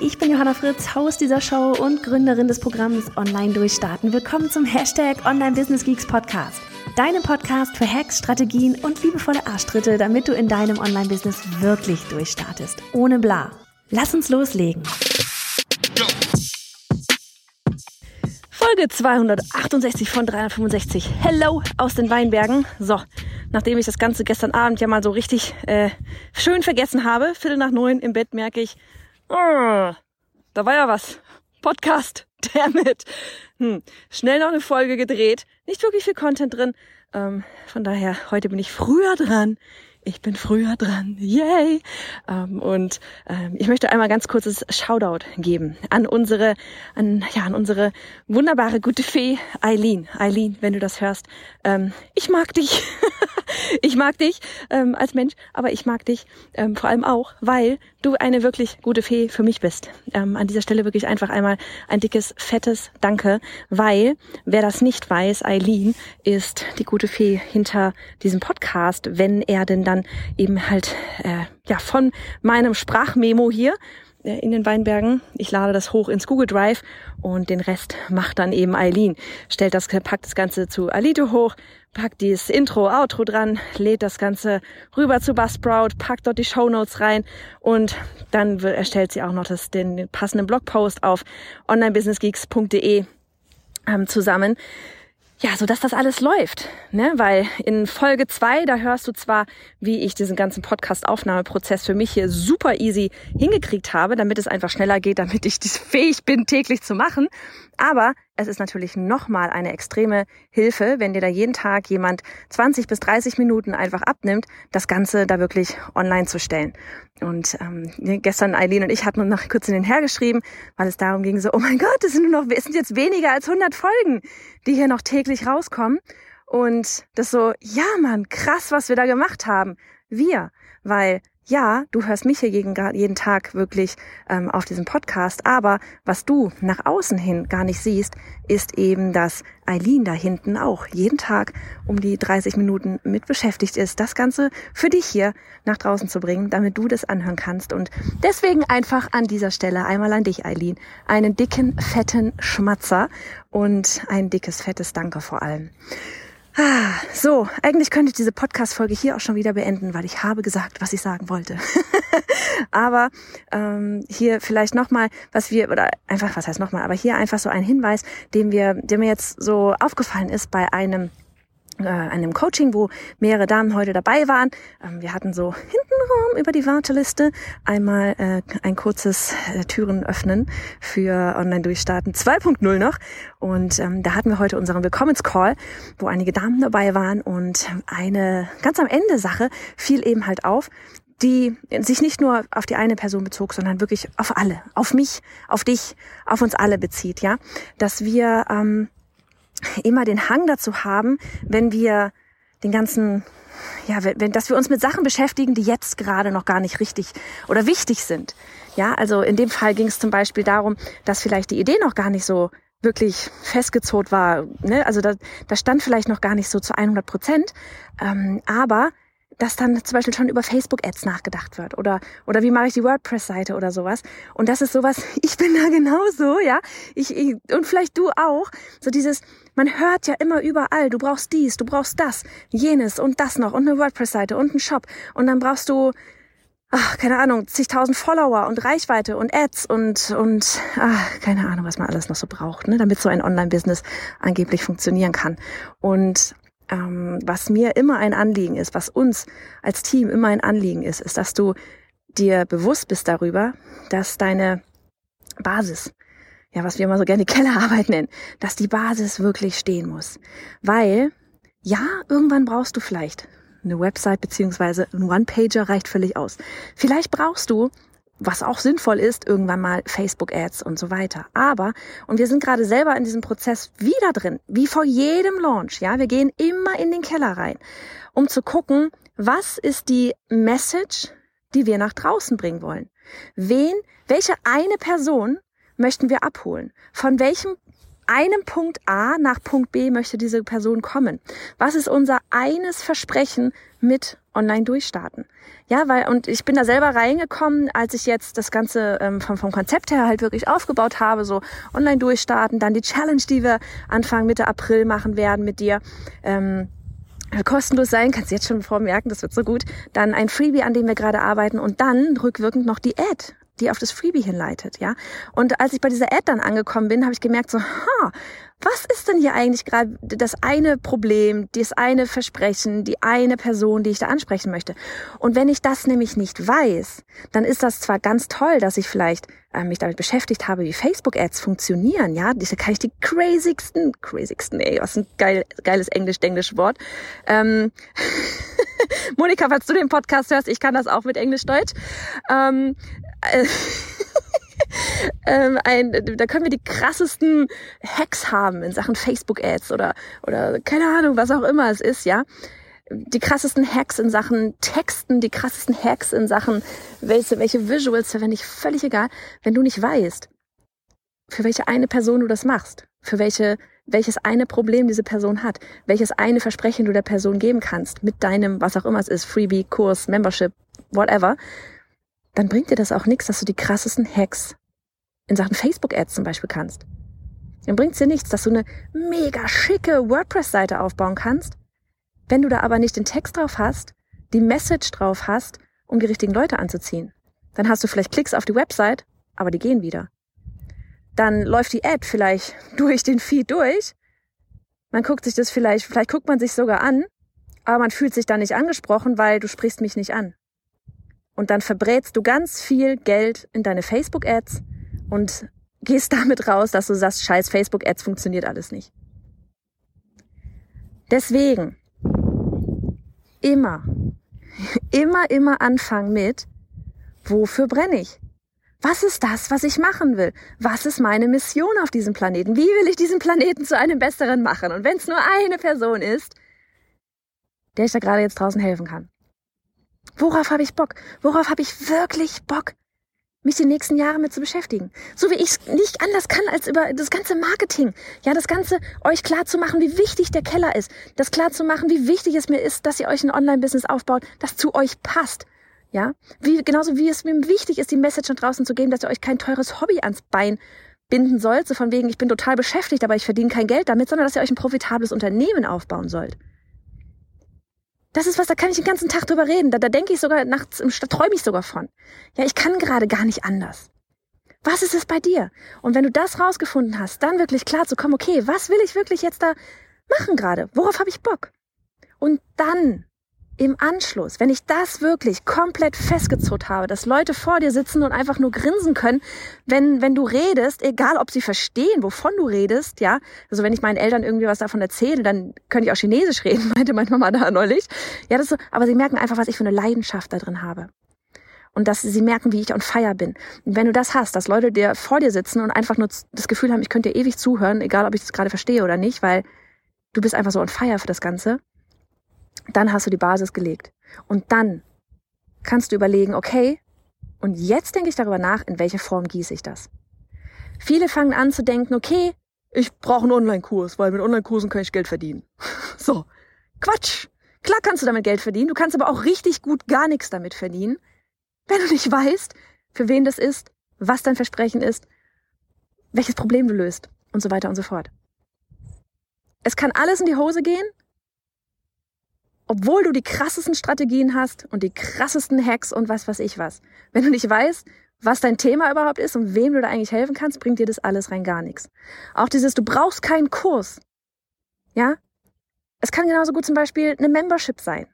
Ich bin Johanna Fritz, Haus dieser Show und Gründerin des Programms Online Durchstarten. Willkommen zum Hashtag Online Business Geeks Podcast. Deinem Podcast für Hacks, Strategien und liebevolle Arschtritte, damit du in deinem Online-Business wirklich durchstartest. Ohne bla. Lass uns loslegen. Folge 268 von 365. Hello aus den Weinbergen. So, nachdem ich das Ganze gestern Abend ja mal so richtig äh, schön vergessen habe, Viertel nach neun im Bett merke ich, Oh, da war ja was. Podcast, damit. Hm. Schnell noch eine Folge gedreht. Nicht wirklich viel Content drin. Ähm, von daher, heute bin ich früher dran ich bin früher dran, yay! Ähm, und ähm, ich möchte einmal ganz kurzes Shoutout geben an unsere, an, ja, an unsere wunderbare gute Fee Eileen. Eileen, wenn du das hörst, ähm, ich mag dich. ich mag dich ähm, als Mensch, aber ich mag dich ähm, vor allem auch, weil du eine wirklich gute Fee für mich bist. Ähm, an dieser Stelle wirklich einfach einmal ein dickes, fettes Danke, weil wer das nicht weiß, Eileen ist die gute Fee hinter diesem Podcast, wenn er denn dann eben halt äh, ja von meinem Sprachmemo hier äh, in den Weinbergen. Ich lade das hoch ins Google Drive und den Rest macht dann eben Eileen. Stellt das, packt das Ganze zu Alito hoch, packt dieses Intro, Outro dran, lädt das Ganze rüber zu Buzzsprout, packt dort die Show Notes rein und dann erstellt sie auch noch das, den passenden Blogpost auf onlinebusinessgeeks.de ähm, zusammen ja, so dass das alles läuft, ne? Weil in Folge zwei da hörst du zwar, wie ich diesen ganzen Podcast-Aufnahmeprozess für mich hier super easy hingekriegt habe, damit es einfach schneller geht, damit ich fähig bin, täglich zu machen. Aber es ist natürlich nochmal eine extreme Hilfe, wenn dir da jeden Tag jemand 20 bis 30 Minuten einfach abnimmt, das Ganze da wirklich online zu stellen. Und ähm, gestern Eileen und ich hatten noch kurz in den hergeschrieben, weil es darum ging, so, oh mein Gott, es sind nur noch, es sind jetzt weniger als 100 Folgen, die hier noch täglich rauskommen. Und das so, ja Mann, krass, was wir da gemacht haben. Wir, weil ja, du hörst mich hier jeden, jeden Tag wirklich ähm, auf diesem Podcast, aber was du nach außen hin gar nicht siehst, ist eben, dass Eileen da hinten auch jeden Tag um die 30 Minuten mit beschäftigt ist, das Ganze für dich hier nach draußen zu bringen, damit du das anhören kannst. Und deswegen einfach an dieser Stelle einmal an dich, Eileen, einen dicken, fetten Schmatzer und ein dickes, fettes Danke vor allem. Ah, so, eigentlich könnte ich diese Podcast-Folge hier auch schon wieder beenden, weil ich habe gesagt, was ich sagen wollte. aber ähm, hier vielleicht nochmal, was wir, oder einfach, was heißt nochmal, aber hier einfach so ein Hinweis, den wir, der mir jetzt so aufgefallen ist bei einem äh, einem Coaching, wo mehrere Damen heute dabei waren. Ähm, wir hatten so hintenrum über die Warteliste einmal äh, ein kurzes äh, Türen öffnen für Online-Durchstarten 2.0 noch. Und ähm, da hatten wir heute unseren Willkommenscall, wo einige Damen dabei waren. Und eine ganz am Ende Sache fiel eben halt auf, die sich nicht nur auf die eine Person bezog, sondern wirklich auf alle, auf mich, auf dich, auf uns alle bezieht, ja, dass wir ähm, immer den Hang dazu haben, wenn wir den ganzen, ja, wenn, dass wir uns mit Sachen beschäftigen, die jetzt gerade noch gar nicht richtig oder wichtig sind. Ja, also in dem Fall ging es zum Beispiel darum, dass vielleicht die Idee noch gar nicht so wirklich festgezurrt war. Ne? Also da, da stand vielleicht noch gar nicht so zu 100 Prozent, ähm, aber dass dann zum Beispiel schon über Facebook-Ads nachgedacht wird oder oder wie mache ich die WordPress-Seite oder sowas. Und das ist sowas. Ich bin da genauso, ja. Ich, ich und vielleicht du auch. So dieses, man hört ja immer überall. Du brauchst dies, du brauchst das, jenes und das noch und eine WordPress-Seite und einen Shop und dann brauchst du ach, keine Ahnung, zigtausend Follower und Reichweite und Ads und, und ach, keine Ahnung, was man alles noch so braucht, ne, damit so ein Online-Business angeblich funktionieren kann. Und ähm, was mir immer ein Anliegen ist, was uns als Team immer ein Anliegen ist, ist, dass du dir bewusst bist darüber, dass deine Basis, ja, was wir immer so gerne Kellerarbeit nennen, dass die Basis wirklich stehen muss. Weil, ja, irgendwann brauchst du vielleicht eine Website beziehungsweise ein One-Pager reicht völlig aus. Vielleicht brauchst du was auch sinnvoll ist, irgendwann mal Facebook-Ads und so weiter. Aber, und wir sind gerade selber in diesem Prozess wieder drin, wie vor jedem Launch, ja, wir gehen immer in den Keller rein, um zu gucken, was ist die Message, die wir nach draußen bringen wollen? Wen, welche eine Person möchten wir abholen? Von welchem einem Punkt A nach Punkt B möchte diese Person kommen? Was ist unser eines Versprechen mit online durchstarten? Ja, weil, und ich bin da selber reingekommen, als ich jetzt das Ganze ähm, vom, vom Konzept her halt wirklich aufgebaut habe, so online durchstarten, dann die Challenge, die wir Anfang Mitte April machen werden mit dir. Ähm, kostenlos sein, kannst du jetzt schon vormerken, das wird so gut. Dann ein Freebie, an dem wir gerade arbeiten und dann rückwirkend noch die Ad die auf das Freebie hinleitet, ja. Und als ich bei dieser Ad dann angekommen bin, habe ich gemerkt so, ha, was ist denn hier eigentlich gerade das eine Problem, das eine Versprechen, die eine Person, die ich da ansprechen möchte? Und wenn ich das nämlich nicht weiß, dann ist das zwar ganz toll, dass ich vielleicht äh, mich damit beschäftigt habe, wie Facebook-Ads funktionieren, ja, da kann ich die crazigsten, crazigsten, ey, was ein geil, geiles englisch-englisch Wort. Ähm, Monika, falls du den Podcast hörst, ich kann das auch mit Englisch-Deutsch. Ähm, äh, ähm, ein, da können wir die krassesten Hacks haben in Sachen Facebook-Ads oder, oder keine Ahnung, was auch immer es ist, ja. Die krassesten Hacks in Sachen Texten, die krassesten Hacks in Sachen, welche, welche Visuals verwende ich, völlig egal. Wenn du nicht weißt, für welche eine Person du das machst, für welche, welches eine Problem diese Person hat, welches eine Versprechen du der Person geben kannst mit deinem, was auch immer es ist, Freebie, Kurs, Membership, whatever, dann bringt dir das auch nichts, dass du die krassesten Hacks in Sachen Facebook-Ads zum Beispiel kannst. Dann bringt es dir nichts, dass du eine mega schicke WordPress-Seite aufbauen kannst, wenn du da aber nicht den Text drauf hast, die Message drauf hast, um die richtigen Leute anzuziehen. Dann hast du vielleicht Klicks auf die Website, aber die gehen wieder. Dann läuft die Ad vielleicht durch den Feed durch. Man guckt sich das vielleicht, vielleicht guckt man sich sogar an, aber man fühlt sich dann nicht angesprochen, weil du sprichst mich nicht an. Und dann verbrätst du ganz viel Geld in deine Facebook-Ads und gehst damit raus, dass du sagst, scheiß Facebook-Ads funktioniert alles nicht. Deswegen immer, immer, immer anfangen mit, wofür brenne ich? Was ist das, was ich machen will? Was ist meine Mission auf diesem Planeten? Wie will ich diesen Planeten zu einem besseren machen? Und wenn es nur eine Person ist, der ich da gerade jetzt draußen helfen kann. Worauf habe ich Bock? Worauf habe ich wirklich Bock? mich die nächsten Jahre mit zu beschäftigen. So wie ich es nicht anders kann als über das ganze Marketing. Ja, das Ganze euch klar zu machen, wie wichtig der Keller ist. Das klar zu machen, wie wichtig es mir ist, dass ihr euch ein Online-Business aufbaut, das zu euch passt. Ja, wie, genauso wie es mir wichtig ist, die Message nach draußen zu geben, dass ihr euch kein teures Hobby ans Bein binden sollt, so von wegen, ich bin total beschäftigt, aber ich verdiene kein Geld damit, sondern dass ihr euch ein profitables Unternehmen aufbauen sollt. Das ist was, da kann ich den ganzen Tag drüber reden. Da, da denke ich sogar nachts, da träume ich sogar von. Ja, ich kann gerade gar nicht anders. Was ist es bei dir? Und wenn du das rausgefunden hast, dann wirklich klar zu kommen, okay, was will ich wirklich jetzt da machen gerade? Worauf habe ich Bock? Und dann im Anschluss, wenn ich das wirklich komplett festgezurrt habe, dass Leute vor dir sitzen und einfach nur grinsen können, wenn, wenn du redest, egal ob sie verstehen, wovon du redest, ja. Also wenn ich meinen Eltern irgendwie was davon erzähle, dann könnte ich auch Chinesisch reden, meinte meine Mama da neulich. Ja, das so, aber sie merken einfach, was ich für eine Leidenschaft da drin habe. Und dass sie merken, wie ich on fire bin. Und wenn du das hast, dass Leute dir vor dir sitzen und einfach nur das Gefühl haben, ich könnte dir ewig zuhören, egal ob ich das gerade verstehe oder nicht, weil du bist einfach so on fire für das Ganze, dann hast du die Basis gelegt. Und dann kannst du überlegen, okay, und jetzt denke ich darüber nach, in welche Form gieße ich das. Viele fangen an zu denken, okay, ich brauche einen Online-Kurs, weil mit Online-Kursen kann ich Geld verdienen. so, Quatsch. Klar kannst du damit Geld verdienen, du kannst aber auch richtig gut gar nichts damit verdienen, wenn du nicht weißt, für wen das ist, was dein Versprechen ist, welches Problem du löst und so weiter und so fort. Es kann alles in die Hose gehen, obwohl du die krassesten Strategien hast und die krassesten Hacks und was weiß ich was. Wenn du nicht weißt, was dein Thema überhaupt ist und wem du da eigentlich helfen kannst, bringt dir das alles rein gar nichts. Auch dieses, du brauchst keinen Kurs. Ja? Es kann genauso gut zum Beispiel eine Membership sein,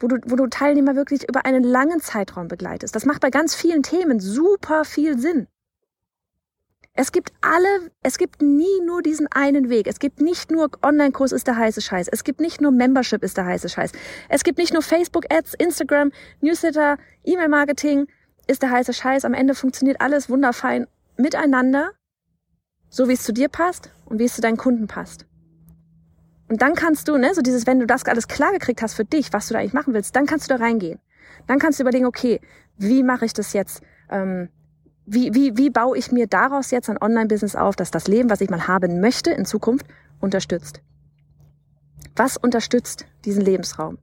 wo du, wo du Teilnehmer wirklich über einen langen Zeitraum begleitest. Das macht bei ganz vielen Themen super viel Sinn. Es gibt alle, es gibt nie nur diesen einen Weg. Es gibt nicht nur Online-Kurs ist der heiße Scheiß. Es gibt nicht nur Membership ist der heiße Scheiß. Es gibt nicht nur Facebook-Ads, Instagram, Newsletter, E-Mail-Marketing, ist der heiße Scheiß. Am Ende funktioniert alles wunderfein miteinander, so wie es zu dir passt und wie es zu deinen Kunden passt. Und dann kannst du, ne, so dieses, wenn du das alles klar gekriegt hast für dich, was du da eigentlich machen willst, dann kannst du da reingehen. Dann kannst du überlegen, okay, wie mache ich das jetzt? Ähm, wie, wie, wie baue ich mir daraus jetzt ein Online-Business auf, das das Leben, was ich mal haben möchte in Zukunft, unterstützt? Was unterstützt diesen Lebensraum?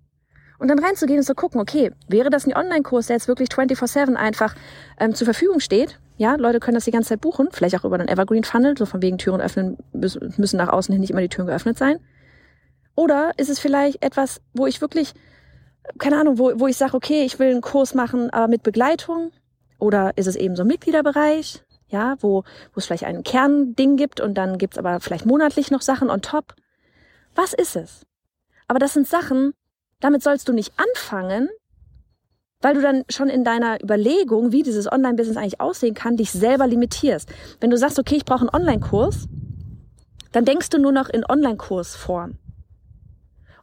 Und dann reinzugehen und zu gucken, okay, wäre das ein Online-Kurs, der jetzt wirklich 24-7 einfach ähm, zur Verfügung steht? Ja, Leute können das die ganze Zeit buchen, vielleicht auch über einen Evergreen-Funnel, so von wegen Türen öffnen, müssen nach außen hin nicht immer die Türen geöffnet sein. Oder ist es vielleicht etwas, wo ich wirklich, keine Ahnung, wo, wo ich sage, okay, ich will einen Kurs machen, aber mit Begleitung? Oder ist es eben so ein Mitgliederbereich, ja, wo, wo es vielleicht ein Kernding gibt und dann gibt's aber vielleicht monatlich noch Sachen on top? Was ist es? Aber das sind Sachen, damit sollst du nicht anfangen, weil du dann schon in deiner Überlegung, wie dieses Online-Business eigentlich aussehen kann, dich selber limitierst. Wenn du sagst, okay, ich brauche einen Online-Kurs, dann denkst du nur noch in Online-Kursform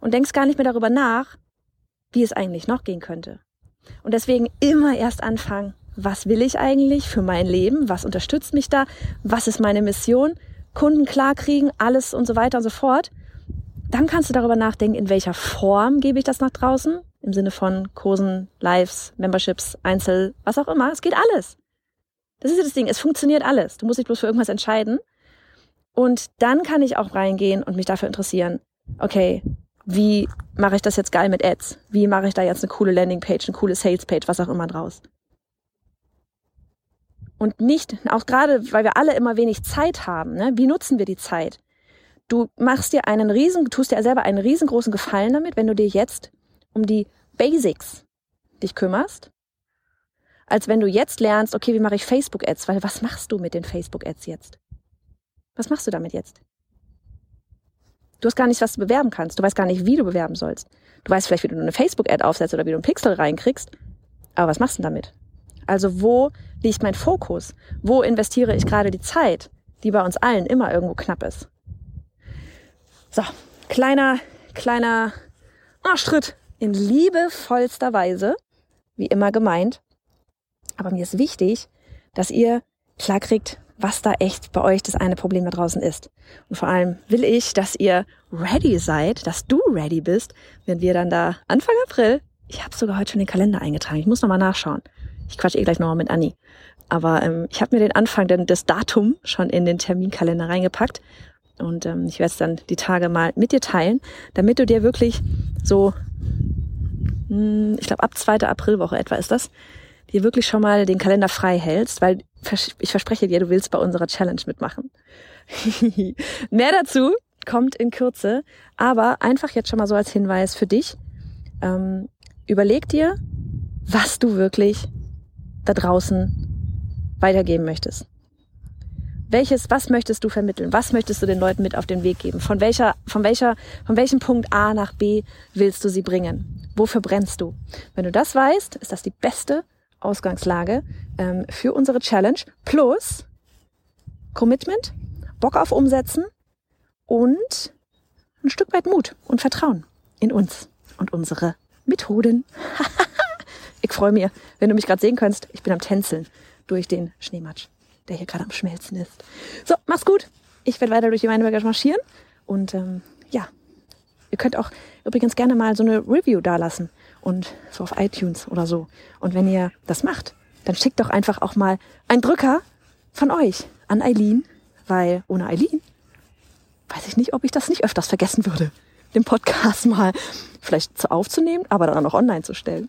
und denkst gar nicht mehr darüber nach, wie es eigentlich noch gehen könnte. Und deswegen immer erst anfangen, was will ich eigentlich für mein Leben? Was unterstützt mich da? Was ist meine Mission? Kunden klarkriegen, alles und so weiter und so fort. Dann kannst du darüber nachdenken, in welcher Form gebe ich das nach draußen? Im Sinne von Kursen, Lives, Memberships, Einzel, was auch immer. Es geht alles. Das ist ja das Ding. Es funktioniert alles. Du musst dich bloß für irgendwas entscheiden. Und dann kann ich auch reingehen und mich dafür interessieren. Okay, wie mache ich das jetzt geil mit Ads? Wie mache ich da jetzt eine coole Landingpage, eine coole Salespage, was auch immer draus? Und nicht, auch gerade, weil wir alle immer wenig Zeit haben, ne? wie nutzen wir die Zeit? Du machst dir einen riesen, tust dir selber einen riesengroßen Gefallen damit, wenn du dir jetzt um die Basics dich kümmerst, als wenn du jetzt lernst, okay, wie mache ich Facebook-Ads? Weil was machst du mit den Facebook-Ads jetzt? Was machst du damit jetzt? Du hast gar nicht, was du bewerben kannst. Du weißt gar nicht, wie du bewerben sollst. Du weißt vielleicht, wie du eine Facebook-Ad aufsetzt oder wie du einen Pixel reinkriegst. Aber was machst du damit? Also wo liegt mein Fokus? Wo investiere ich gerade die Zeit, die bei uns allen immer irgendwo knapp ist? So, kleiner, kleiner Arschtritt in liebevollster Weise, wie immer gemeint. Aber mir ist wichtig, dass ihr klar kriegt, was da echt bei euch das eine Problem da draußen ist. Und vor allem will ich, dass ihr ready seid, dass du ready bist, wenn wir dann da Anfang April, ich habe sogar heute schon den Kalender eingetragen, ich muss nochmal nachschauen. Ich quatsche eh gleich nochmal mit Anni. Aber ähm, ich habe mir den Anfang, denn das Datum schon in den Terminkalender reingepackt. Und ähm, ich werde es dann die Tage mal mit dir teilen, damit du dir wirklich so, mh, hm, ich glaube ab 2. Aprilwoche etwa ist das, dir wirklich schon mal den Kalender frei hältst, weil ich verspreche dir, du willst bei unserer Challenge mitmachen. Mehr dazu kommt in Kürze, aber einfach jetzt schon mal so als Hinweis für dich. Ähm, überleg dir, was du wirklich da draußen weitergeben möchtest. Welches, was möchtest du vermitteln? Was möchtest du den Leuten mit auf den Weg geben? Von welcher, von welcher, von welchem Punkt A nach B willst du sie bringen? Wofür brennst du? Wenn du das weißt, ist das die beste Ausgangslage ähm, für unsere Challenge plus Commitment, Bock auf Umsetzen und ein Stück weit Mut und Vertrauen in uns und unsere Methoden. ich freue mich, wenn du mich gerade sehen kannst. Ich bin am Tänzeln durch den Schneematsch, der hier gerade am Schmelzen ist. So, mach's gut. Ich werde weiter durch die Weinberger marschieren und ähm, ja, ihr könnt auch übrigens gerne mal so eine Review dalassen und so auf iTunes oder so. Und wenn ihr das macht, dann schickt doch einfach auch mal einen Drücker von euch an Eileen, weil ohne Eileen weiß ich nicht, ob ich das nicht öfters vergessen würde, den Podcast mal vielleicht zu aufzunehmen, aber dann auch online zu stellen.